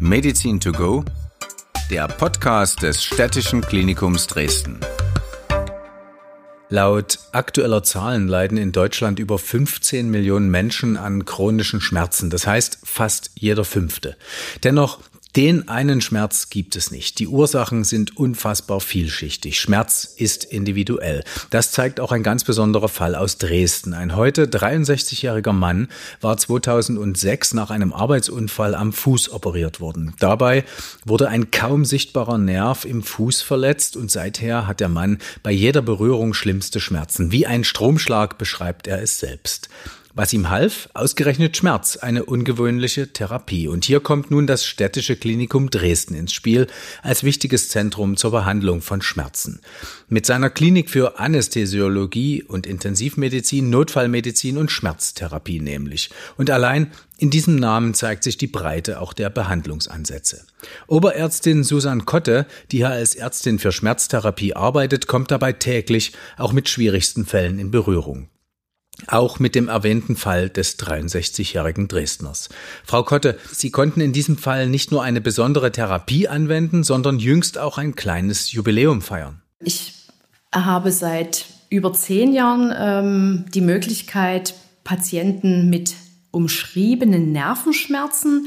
Medizin to go, der Podcast des Städtischen Klinikums Dresden. Laut aktueller Zahlen leiden in Deutschland über 15 Millionen Menschen an chronischen Schmerzen, das heißt fast jeder fünfte. Dennoch den einen Schmerz gibt es nicht. Die Ursachen sind unfassbar vielschichtig. Schmerz ist individuell. Das zeigt auch ein ganz besonderer Fall aus Dresden. Ein heute 63-jähriger Mann war 2006 nach einem Arbeitsunfall am Fuß operiert worden. Dabei wurde ein kaum sichtbarer Nerv im Fuß verletzt und seither hat der Mann bei jeder Berührung schlimmste Schmerzen. Wie ein Stromschlag beschreibt er es selbst. Was ihm half? Ausgerechnet Schmerz, eine ungewöhnliche Therapie. Und hier kommt nun das städtische Klinikum Dresden ins Spiel als wichtiges Zentrum zur Behandlung von Schmerzen. Mit seiner Klinik für Anästhesiologie und Intensivmedizin, Notfallmedizin und Schmerztherapie nämlich. Und allein in diesem Namen zeigt sich die Breite auch der Behandlungsansätze. Oberärztin Susan Kotte, die hier als Ärztin für Schmerztherapie arbeitet, kommt dabei täglich auch mit schwierigsten Fällen in Berührung. Auch mit dem erwähnten Fall des 63-jährigen Dresdners. Frau Kotte, Sie konnten in diesem Fall nicht nur eine besondere Therapie anwenden, sondern jüngst auch ein kleines Jubiläum feiern. Ich habe seit über zehn Jahren ähm, die Möglichkeit, Patienten mit umschriebenen Nervenschmerzen,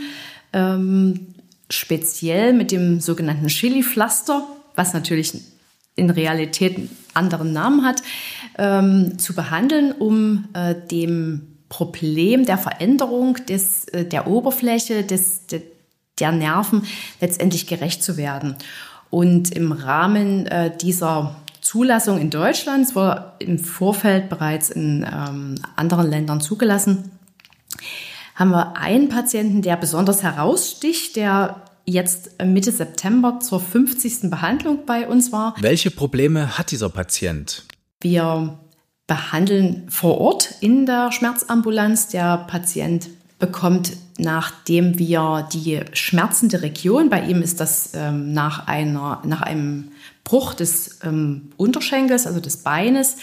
ähm, speziell mit dem sogenannten Chili-Pflaster, was natürlich in Realität einen anderen Namen hat, ähm, zu behandeln, um äh, dem Problem der Veränderung des, äh, der Oberfläche des, de, der Nerven letztendlich gerecht zu werden. Und im Rahmen äh, dieser Zulassung in Deutschland, es war im Vorfeld bereits in ähm, anderen Ländern zugelassen, haben wir einen Patienten, der besonders heraussticht, der jetzt Mitte September zur 50. Behandlung bei uns war. Welche Probleme hat dieser Patient? Wir behandeln vor Ort in der Schmerzambulanz. Der Patient bekommt, nachdem wir die schmerzende Region, bei ihm ist das ähm, nach, einer, nach einem Bruch des ähm, Unterschenkels, also des Beines,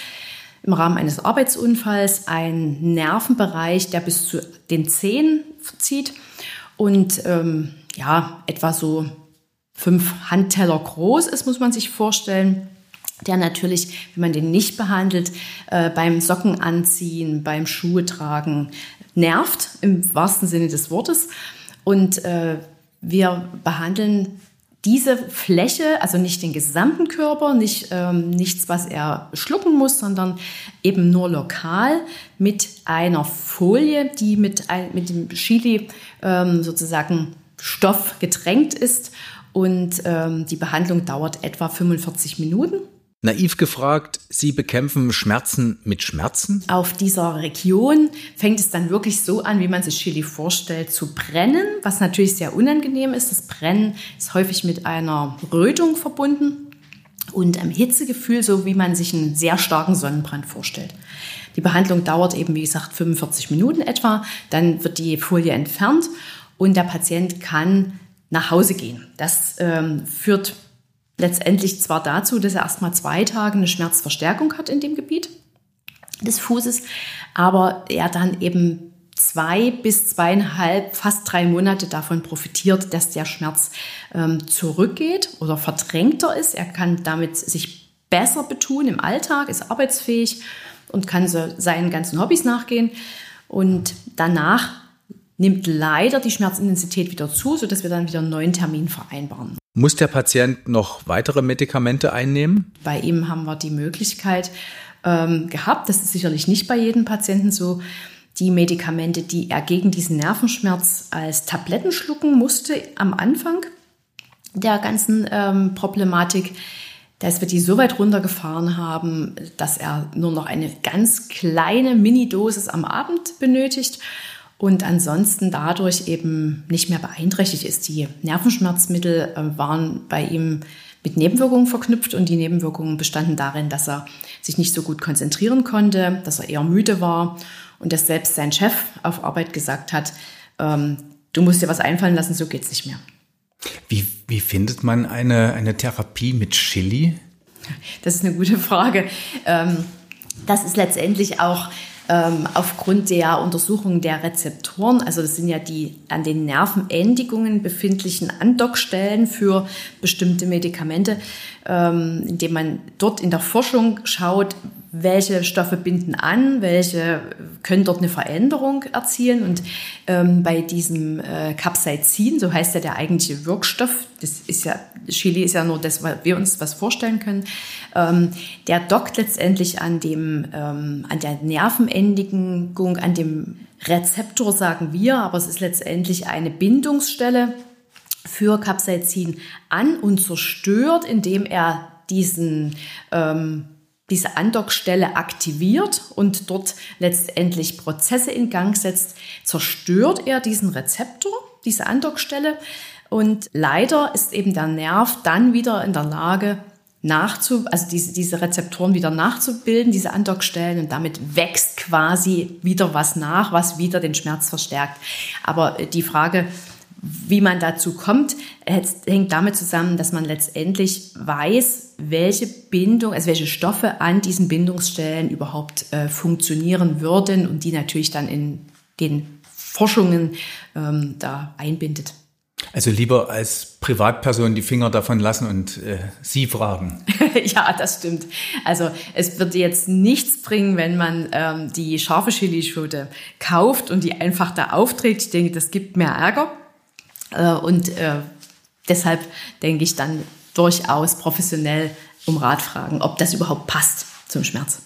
im Rahmen eines Arbeitsunfalls, ein Nervenbereich, der bis zu den Zehen zieht und ähm, ja, etwa so fünf Handteller groß ist, muss man sich vorstellen. Der natürlich, wenn man den nicht behandelt, äh, beim Socken anziehen, beim Schuhe tragen, nervt, im wahrsten Sinne des Wortes. Und äh, wir behandeln diese Fläche, also nicht den gesamten Körper, nicht ähm, nichts, was er schlucken muss, sondern eben nur lokal mit einer Folie, die mit, ein, mit dem Chili ähm, sozusagen Stoff getränkt ist. Und ähm, die Behandlung dauert etwa 45 Minuten. Naiv gefragt, Sie bekämpfen Schmerzen mit Schmerzen? Auf dieser Region fängt es dann wirklich so an, wie man sich Chili vorstellt, zu brennen, was natürlich sehr unangenehm ist. Das Brennen ist häufig mit einer Rötung verbunden und einem Hitzegefühl, so wie man sich einen sehr starken Sonnenbrand vorstellt. Die Behandlung dauert eben, wie gesagt, 45 Minuten etwa. Dann wird die Folie entfernt und der Patient kann nach Hause gehen. Das ähm, führt letztendlich zwar dazu, dass er erstmal zwei Tage eine Schmerzverstärkung hat in dem Gebiet des Fußes, aber er dann eben zwei bis zweieinhalb, fast drei Monate davon profitiert, dass der Schmerz ähm, zurückgeht oder verdrängter ist. Er kann damit sich besser betun im Alltag, ist arbeitsfähig und kann so seinen ganzen Hobbys nachgehen. Und danach nimmt leider die Schmerzintensität wieder zu, sodass wir dann wieder einen neuen Termin vereinbaren. Muss der Patient noch weitere Medikamente einnehmen? Bei ihm haben wir die Möglichkeit ähm, gehabt, das ist sicherlich nicht bei jedem Patienten so, die Medikamente, die er gegen diesen Nervenschmerz als Tabletten schlucken musste am Anfang der ganzen ähm, Problematik, dass wir die so weit runtergefahren haben, dass er nur noch eine ganz kleine Mini-Dosis am Abend benötigt und ansonsten dadurch eben nicht mehr beeinträchtigt ist. Die Nervenschmerzmittel äh, waren bei ihm mit Nebenwirkungen verknüpft und die Nebenwirkungen bestanden darin, dass er sich nicht so gut konzentrieren konnte, dass er eher müde war und dass selbst sein Chef auf Arbeit gesagt hat, ähm, du musst dir was einfallen lassen, so geht's nicht mehr. Wie, wie findet man eine, eine Therapie mit Chili? Das ist eine gute Frage. Ähm, das ist letztendlich auch ähm, aufgrund der Untersuchung der Rezeptoren, also das sind ja die an den Nervenendigungen befindlichen Andockstellen für bestimmte Medikamente, ähm, indem man dort in der Forschung schaut, welche Stoffe binden an, welche können dort eine Veränderung erzielen. Und ähm, bei diesem äh, Capsaicin, so heißt ja der eigentliche Wirkstoff, das ist ja, Chili ist ja nur das, was wir uns was vorstellen können, ähm, der dockt letztendlich an dem, ähm, an der Nervenendigung, an dem Rezeptor, sagen wir, aber es ist letztendlich eine Bindungsstelle für Capsaicin an und zerstört, indem er diesen ähm, diese Andockstelle aktiviert und dort letztendlich Prozesse in Gang setzt, zerstört er diesen Rezeptor, diese Andockstelle. Und leider ist eben der Nerv dann wieder in der Lage, nachzu, also diese, diese Rezeptoren wieder nachzubilden, diese Andockstellen, und damit wächst quasi wieder was nach, was wieder den Schmerz verstärkt. Aber die Frage, wie man dazu kommt, hängt damit zusammen, dass man letztendlich weiß, welche Bindung, also welche Stoffe an diesen Bindungsstellen überhaupt äh, funktionieren würden und die natürlich dann in den Forschungen ähm, da einbindet. Also lieber als Privatperson die Finger davon lassen und äh, Sie fragen. ja, das stimmt. Also es wird jetzt nichts bringen, wenn man ähm, die scharfe Chilischote kauft und die einfach da aufträgt. Ich denke, das gibt mehr Ärger. Äh, und äh, deshalb denke ich dann durchaus professionell um Rat fragen, ob das überhaupt passt zum Schmerz.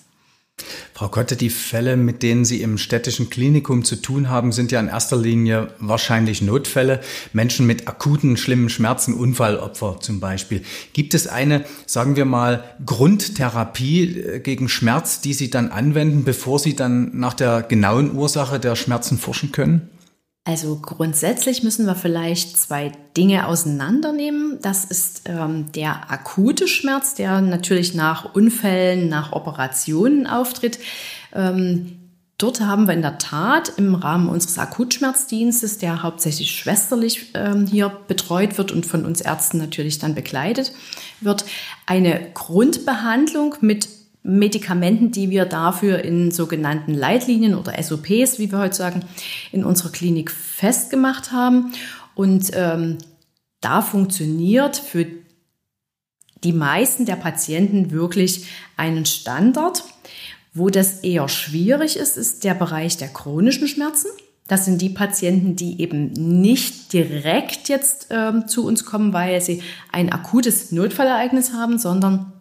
Frau Kotte, die Fälle, mit denen Sie im städtischen Klinikum zu tun haben, sind ja in erster Linie wahrscheinlich Notfälle. Menschen mit akuten, schlimmen Schmerzen, Unfallopfer zum Beispiel. Gibt es eine, sagen wir mal, Grundtherapie äh, gegen Schmerz, die Sie dann anwenden, bevor Sie dann nach der genauen Ursache der Schmerzen forschen können? Also grundsätzlich müssen wir vielleicht zwei Dinge auseinandernehmen. Das ist ähm, der akute Schmerz, der natürlich nach Unfällen, nach Operationen auftritt. Ähm, dort haben wir in der Tat im Rahmen unseres Akutschmerzdienstes, der hauptsächlich schwesterlich ähm, hier betreut wird und von uns Ärzten natürlich dann begleitet wird, eine Grundbehandlung mit Medikamenten, die wir dafür in sogenannten Leitlinien oder SOPs, wie wir heute sagen, in unserer Klinik festgemacht haben. Und ähm, da funktioniert für die meisten der Patienten wirklich einen Standard. Wo das eher schwierig ist, ist der Bereich der chronischen Schmerzen. Das sind die Patienten, die eben nicht direkt jetzt ähm, zu uns kommen, weil sie ein akutes Notfallereignis haben, sondern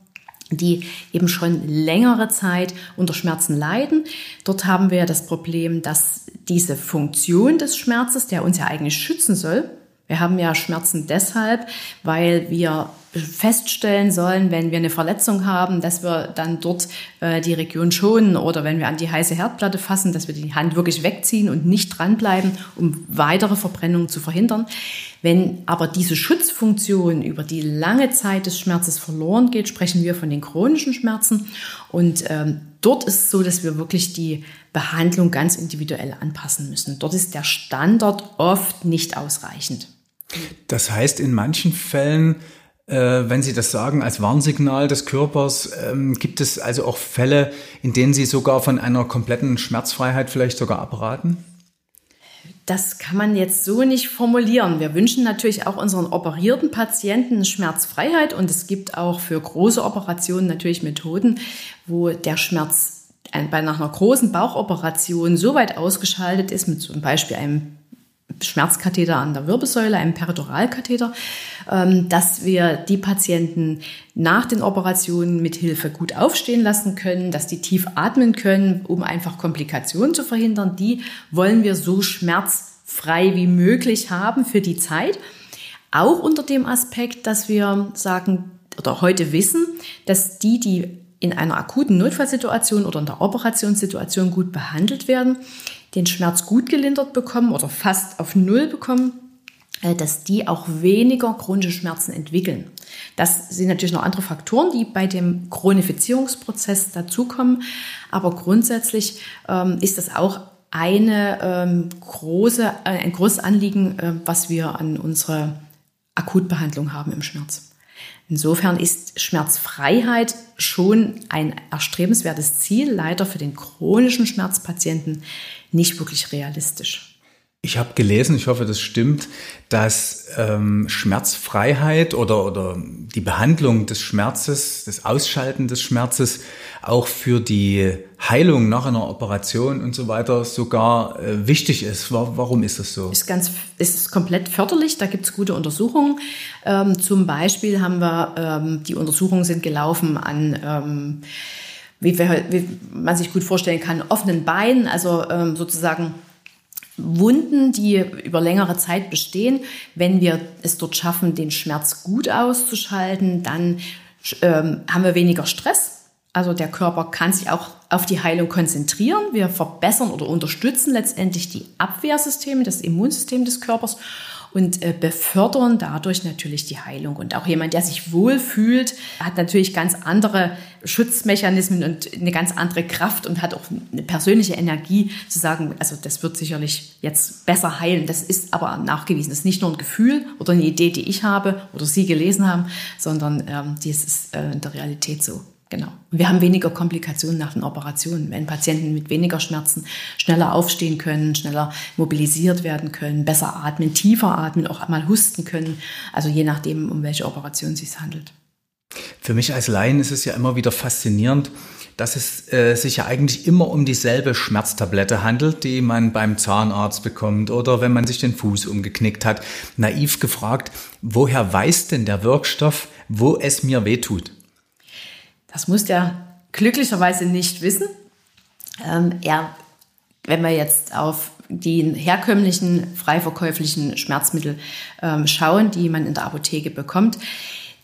die eben schon längere Zeit unter Schmerzen leiden. Dort haben wir das Problem, dass diese Funktion des Schmerzes, der uns ja eigentlich schützen soll, wir haben ja Schmerzen deshalb, weil wir feststellen sollen, wenn wir eine Verletzung haben, dass wir dann dort äh, die Region schonen oder wenn wir an die heiße Herdplatte fassen, dass wir die Hand wirklich wegziehen und nicht dranbleiben, um weitere Verbrennungen zu verhindern. Wenn aber diese Schutzfunktion über die lange Zeit des Schmerzes verloren geht, sprechen wir von den chronischen Schmerzen. Und ähm, dort ist es so, dass wir wirklich die Behandlung ganz individuell anpassen müssen. Dort ist der Standard oft nicht ausreichend. Das heißt, in manchen Fällen äh, wenn Sie das sagen, als Warnsignal des Körpers, ähm, gibt es also auch Fälle, in denen Sie sogar von einer kompletten Schmerzfreiheit vielleicht sogar abraten? Das kann man jetzt so nicht formulieren. Wir wünschen natürlich auch unseren operierten Patienten Schmerzfreiheit und es gibt auch für große Operationen natürlich Methoden, wo der Schmerz bei nach einer großen Bauchoperation so weit ausgeschaltet ist, mit zum Beispiel einem Schmerzkatheter an der Wirbelsäule, einem Peritoralkatheter, ähm, dass wir die Patienten nach den Operationen mit Hilfe gut aufstehen lassen können, dass die tief atmen können, um einfach Komplikationen zu verhindern. Die wollen wir so schmerzfrei wie möglich haben für die Zeit. Auch unter dem Aspekt, dass wir sagen oder heute wissen, dass die, die in einer akuten Notfallsituation oder in der Operationssituation gut behandelt werden, den Schmerz gut gelindert bekommen oder fast auf Null bekommen, äh, dass die auch weniger chronische Schmerzen entwickeln. Das sind natürlich noch andere Faktoren, die bei dem Chronifizierungsprozess dazukommen. Aber grundsätzlich ähm, ist das auch eine ähm, große, äh, ein großes Anliegen, äh, was wir an unsere Akutbehandlung haben im Schmerz. Insofern ist Schmerzfreiheit schon ein erstrebenswertes Ziel, leider für den chronischen Schmerzpatienten nicht wirklich realistisch. Ich habe gelesen, ich hoffe, das stimmt, dass ähm, Schmerzfreiheit oder, oder die Behandlung des Schmerzes, das Ausschalten des Schmerzes auch für die Heilung nach einer Operation und so weiter sogar äh, wichtig ist. Warum ist das so? Ist ganz, ist komplett förderlich. Da gibt es gute Untersuchungen. Ähm, zum Beispiel haben wir, ähm, die Untersuchungen sind gelaufen an ähm, wie, man sich gut vorstellen kann, offenen Beinen, also ähm, sozusagen Wunden, die über längere Zeit bestehen. Wenn wir es dort schaffen, den Schmerz gut auszuschalten, dann ähm, haben wir weniger Stress. Also der Körper kann sich auch auf die Heilung konzentrieren. Wir verbessern oder unterstützen letztendlich die Abwehrsysteme, das Immunsystem des Körpers und äh, befördern dadurch natürlich die Heilung. Und auch jemand, der sich wohlfühlt, hat natürlich ganz andere Schutzmechanismen und eine ganz andere Kraft und hat auch eine persönliche Energie zu sagen, also das wird sicherlich jetzt besser heilen. Das ist aber nachgewiesen. Das ist nicht nur ein Gefühl oder eine Idee, die ich habe oder Sie gelesen haben, sondern ähm, das ist äh, in der Realität so. Genau. Wir haben weniger Komplikationen nach den Operationen, wenn Patienten mit weniger Schmerzen schneller aufstehen können, schneller mobilisiert werden können, besser atmen, tiefer atmen, auch mal husten können. Also je nachdem, um welche Operation es sich handelt. Für mich als Laien ist es ja immer wieder faszinierend, dass es äh, sich ja eigentlich immer um dieselbe Schmerztablette handelt, die man beim Zahnarzt bekommt oder wenn man sich den Fuß umgeknickt hat. Naiv gefragt, woher weiß denn der Wirkstoff, wo es mir wehtut? Das muss der glücklicherweise nicht wissen. Ähm, er, wenn wir jetzt auf die herkömmlichen frei verkäuflichen Schmerzmittel ähm, schauen, die man in der Apotheke bekommt,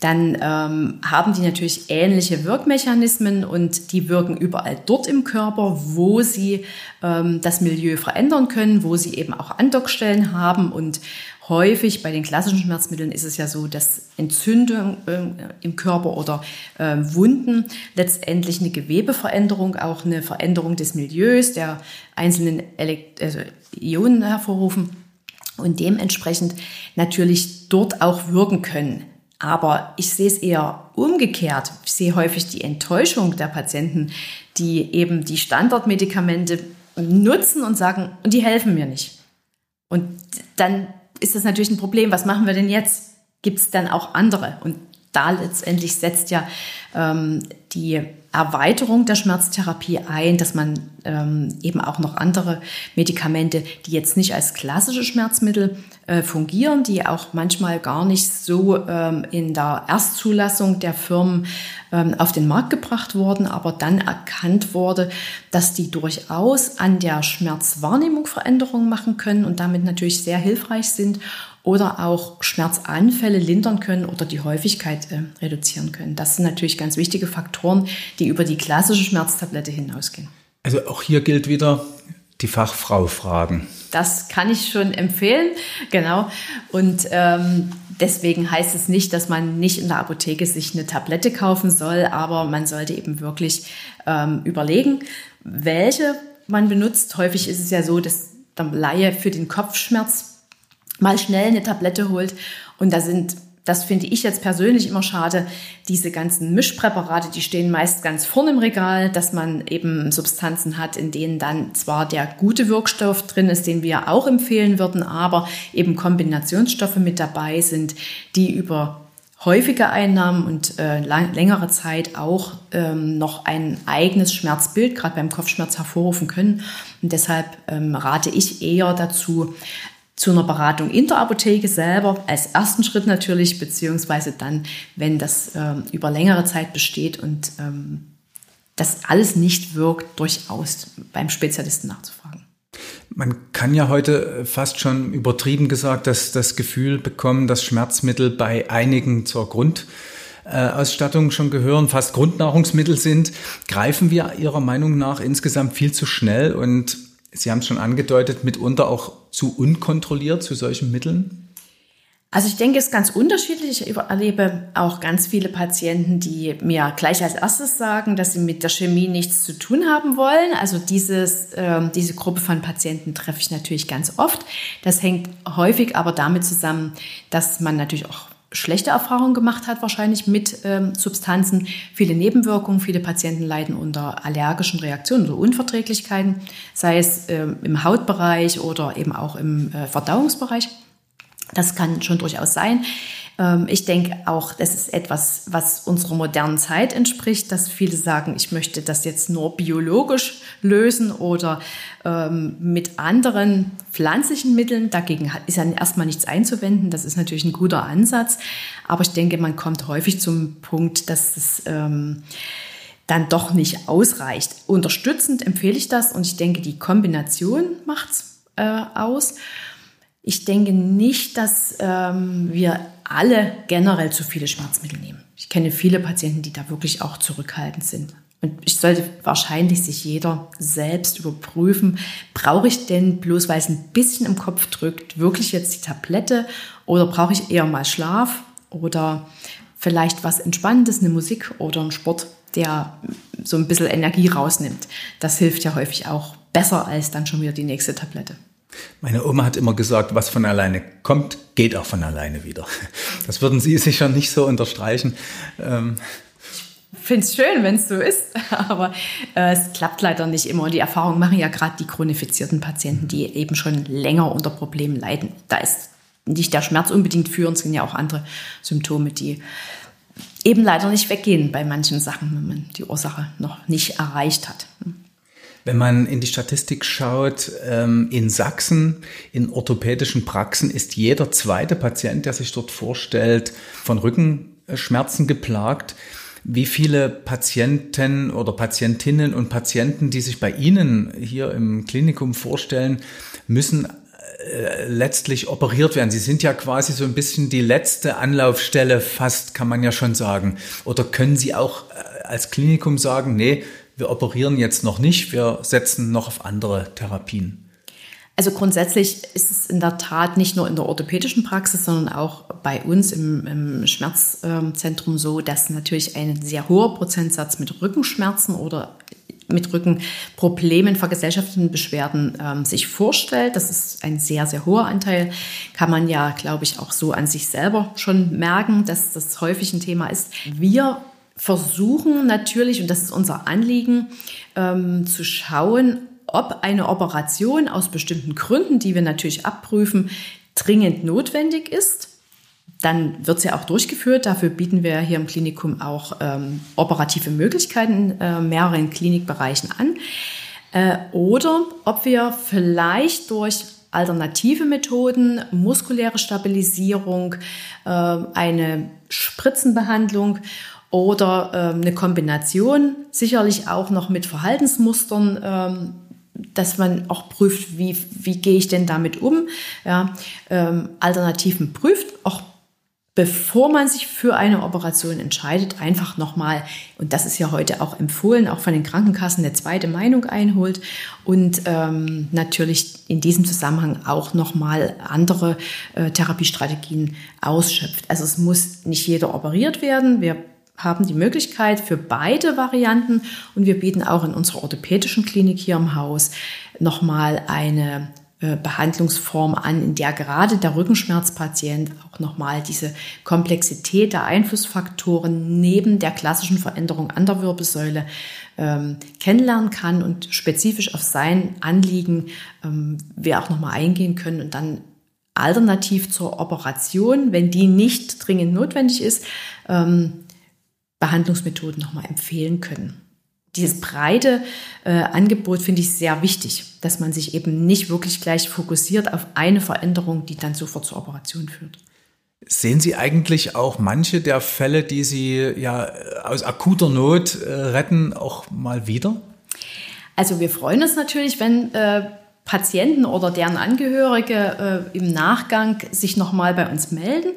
dann ähm, haben die natürlich ähnliche Wirkmechanismen und die wirken überall dort im Körper, wo sie ähm, das Milieu verändern können, wo sie eben auch Andockstellen haben und häufig bei den klassischen Schmerzmitteln ist es ja so, dass Entzündung äh, im Körper oder äh, Wunden letztendlich eine Gewebeveränderung, auch eine Veränderung des Milieus der einzelnen Elekt also Ionen hervorrufen und dementsprechend natürlich dort auch wirken können. Aber ich sehe es eher umgekehrt. Ich sehe häufig die Enttäuschung der Patienten, die eben die Standardmedikamente nutzen und sagen, und die helfen mir nicht. Und dann ist das natürlich ein Problem. Was machen wir denn jetzt? Gibt es dann auch andere? Und da letztendlich setzt ja ähm, die Erweiterung der Schmerztherapie ein, dass man ähm, eben auch noch andere Medikamente, die jetzt nicht als klassische Schmerzmittel äh, fungieren, die auch manchmal gar nicht so ähm, in der Erstzulassung der Firmen ähm, auf den Markt gebracht wurden, aber dann erkannt wurde, dass die durchaus an der Schmerzwahrnehmung Veränderungen machen können und damit natürlich sehr hilfreich sind oder auch Schmerzanfälle lindern können oder die Häufigkeit äh, reduzieren können. Das sind natürlich ganz wichtige Faktoren, die über die klassische Schmerztablette hinausgehen. Also auch hier gilt wieder die Fachfrau fragen. Das kann ich schon empfehlen, genau. Und ähm, deswegen heißt es nicht, dass man nicht in der Apotheke sich eine Tablette kaufen soll, aber man sollte eben wirklich ähm, überlegen, welche man benutzt. Häufig ist es ja so, dass der Laie für den Kopfschmerz mal schnell eine Tablette holt. Und da sind, das finde ich jetzt persönlich immer schade, diese ganzen Mischpräparate, die stehen meist ganz vorne im Regal, dass man eben Substanzen hat, in denen dann zwar der gute Wirkstoff drin ist, den wir auch empfehlen würden, aber eben Kombinationsstoffe mit dabei sind, die über häufige Einnahmen und äh, lang, längere Zeit auch ähm, noch ein eigenes Schmerzbild, gerade beim Kopfschmerz, hervorrufen können. Und deshalb ähm, rate ich eher dazu, zu einer Beratung in der Apotheke selber als ersten Schritt natürlich, beziehungsweise dann, wenn das ähm, über längere Zeit besteht und ähm, das alles nicht wirkt, durchaus beim Spezialisten nachzufragen. Man kann ja heute fast schon übertrieben gesagt, dass das Gefühl bekommen, dass Schmerzmittel bei einigen zur Grundausstattung schon gehören, fast Grundnahrungsmittel sind. Greifen wir Ihrer Meinung nach insgesamt viel zu schnell und Sie haben es schon angedeutet, mitunter auch zu unkontrolliert zu solchen Mitteln? Also ich denke, es ist ganz unterschiedlich. Ich erlebe auch ganz viele Patienten, die mir gleich als erstes sagen, dass sie mit der Chemie nichts zu tun haben wollen. Also dieses, äh, diese Gruppe von Patienten treffe ich natürlich ganz oft. Das hängt häufig aber damit zusammen, dass man natürlich auch schlechte Erfahrungen gemacht hat, wahrscheinlich mit ähm, Substanzen, viele Nebenwirkungen, viele Patienten leiden unter allergischen Reaktionen oder Unverträglichkeiten, sei es ähm, im Hautbereich oder eben auch im äh, Verdauungsbereich. Das kann schon durchaus sein. Ähm, ich denke auch, das ist etwas, was unserer modernen Zeit entspricht, dass viele sagen, ich möchte das jetzt nur biologisch lösen oder ähm, mit anderen pflanzlichen Mitteln. Dagegen ist ja erstmal nichts einzuwenden. Das ist natürlich ein guter Ansatz. Aber ich denke, man kommt häufig zum Punkt, dass es ähm, dann doch nicht ausreicht. Unterstützend empfehle ich das und ich denke, die Kombination macht's äh, aus. Ich denke nicht, dass ähm, wir alle generell zu viele Schmerzmittel nehmen. Ich kenne viele Patienten, die da wirklich auch zurückhaltend sind. Und ich sollte wahrscheinlich sich jeder selbst überprüfen, brauche ich denn bloß, weil es ein bisschen im Kopf drückt, wirklich jetzt die Tablette oder brauche ich eher mal Schlaf oder vielleicht was Entspannendes, eine Musik oder ein Sport, der so ein bisschen Energie rausnimmt. Das hilft ja häufig auch besser als dann schon wieder die nächste Tablette. Meine Oma hat immer gesagt, was von alleine kommt, geht auch von alleine wieder. Das würden Sie sicher nicht so unterstreichen. Ähm ich finde es schön, wenn es so ist, aber äh, es klappt leider nicht immer. Und die Erfahrung machen ja gerade die chronifizierten Patienten, die eben schon länger unter Problemen leiden. Da ist nicht der Schmerz unbedingt führend, es sind ja auch andere Symptome, die eben leider nicht weggehen bei manchen Sachen, wenn man die Ursache noch nicht erreicht hat. Wenn man in die Statistik schaut, ähm, in Sachsen, in orthopädischen Praxen ist jeder zweite Patient, der sich dort vorstellt, von Rückenschmerzen geplagt. Wie viele Patienten oder Patientinnen und Patienten, die sich bei Ihnen hier im Klinikum vorstellen, müssen äh, letztlich operiert werden. Sie sind ja quasi so ein bisschen die letzte Anlaufstelle, fast kann man ja schon sagen. Oder können Sie auch äh, als Klinikum sagen, nee, wir operieren jetzt noch nicht, wir setzen noch auf andere Therapien? Also grundsätzlich ist es in der Tat nicht nur in der orthopädischen Praxis, sondern auch bei uns im, im Schmerzzentrum so, dass natürlich ein sehr hoher Prozentsatz mit Rückenschmerzen oder mit Rückenproblemen, vergesellschafteten Beschwerden ähm, sich vorstellt. Das ist ein sehr, sehr hoher Anteil. Kann man ja, glaube ich, auch so an sich selber schon merken, dass das häufig ein Thema ist. Wir versuchen natürlich, und das ist unser Anliegen, ähm, zu schauen, ob eine Operation aus bestimmten Gründen, die wir natürlich abprüfen, dringend notwendig ist. Dann wird sie auch durchgeführt. Dafür bieten wir hier im Klinikum auch ähm, operative Möglichkeiten in äh, mehreren Klinikbereichen an. Äh, oder ob wir vielleicht durch alternative Methoden, muskuläre Stabilisierung, äh, eine Spritzenbehandlung oder ähm, eine Kombination, sicherlich auch noch mit Verhaltensmustern, ähm, dass man auch prüft, wie, wie gehe ich denn damit um, ja, ähm, Alternativen prüft, auch bevor man sich für eine Operation entscheidet, einfach nochmal, und das ist ja heute auch empfohlen, auch von den Krankenkassen eine zweite Meinung einholt und ähm, natürlich in diesem Zusammenhang auch nochmal andere äh, Therapiestrategien ausschöpft. Also es muss nicht jeder operiert werden. Wir haben die Möglichkeit für beide Varianten und wir bieten auch in unserer orthopädischen Klinik hier im Haus nochmal eine Behandlungsform an, in der gerade der Rückenschmerzpatient auch nochmal diese Komplexität der Einflussfaktoren neben der klassischen Veränderung an der Wirbelsäule ähm, kennenlernen kann und spezifisch auf sein Anliegen ähm, wir auch nochmal eingehen können und dann alternativ zur Operation, wenn die nicht dringend notwendig ist, ähm, Behandlungsmethoden nochmal empfehlen können. Dieses breite äh, Angebot finde ich sehr wichtig, dass man sich eben nicht wirklich gleich fokussiert auf eine Veränderung, die dann sofort zur Operation führt. Sehen Sie eigentlich auch manche der Fälle, die Sie ja aus akuter Not äh, retten, auch mal wieder? Also wir freuen uns natürlich, wenn äh, Patienten oder deren Angehörige äh, im Nachgang sich nochmal bei uns melden.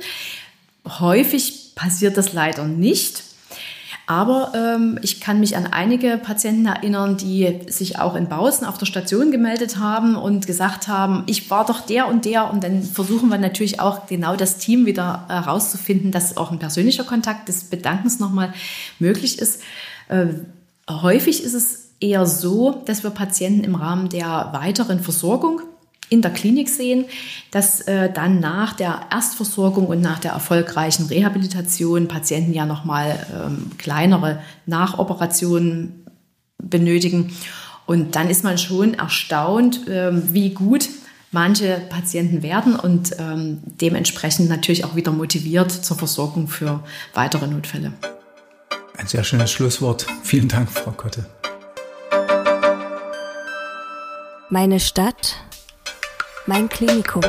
Häufig passiert das leider nicht. Aber ähm, ich kann mich an einige Patienten erinnern, die sich auch in Bautzen auf der Station gemeldet haben und gesagt haben, ich war doch der und der. Und dann versuchen wir natürlich auch genau das Team wieder herauszufinden, dass auch ein persönlicher Kontakt des Bedankens nochmal möglich ist. Äh, häufig ist es eher so, dass wir Patienten im Rahmen der weiteren Versorgung in der Klinik sehen, dass äh, dann nach der Erstversorgung und nach der erfolgreichen Rehabilitation Patienten ja nochmal ähm, kleinere Nachoperationen benötigen. Und dann ist man schon erstaunt, ähm, wie gut manche Patienten werden und ähm, dementsprechend natürlich auch wieder motiviert zur Versorgung für weitere Notfälle. Ein sehr schönes Schlusswort. Vielen Dank, Frau Kotte. Meine Stadt, mein Klinikum.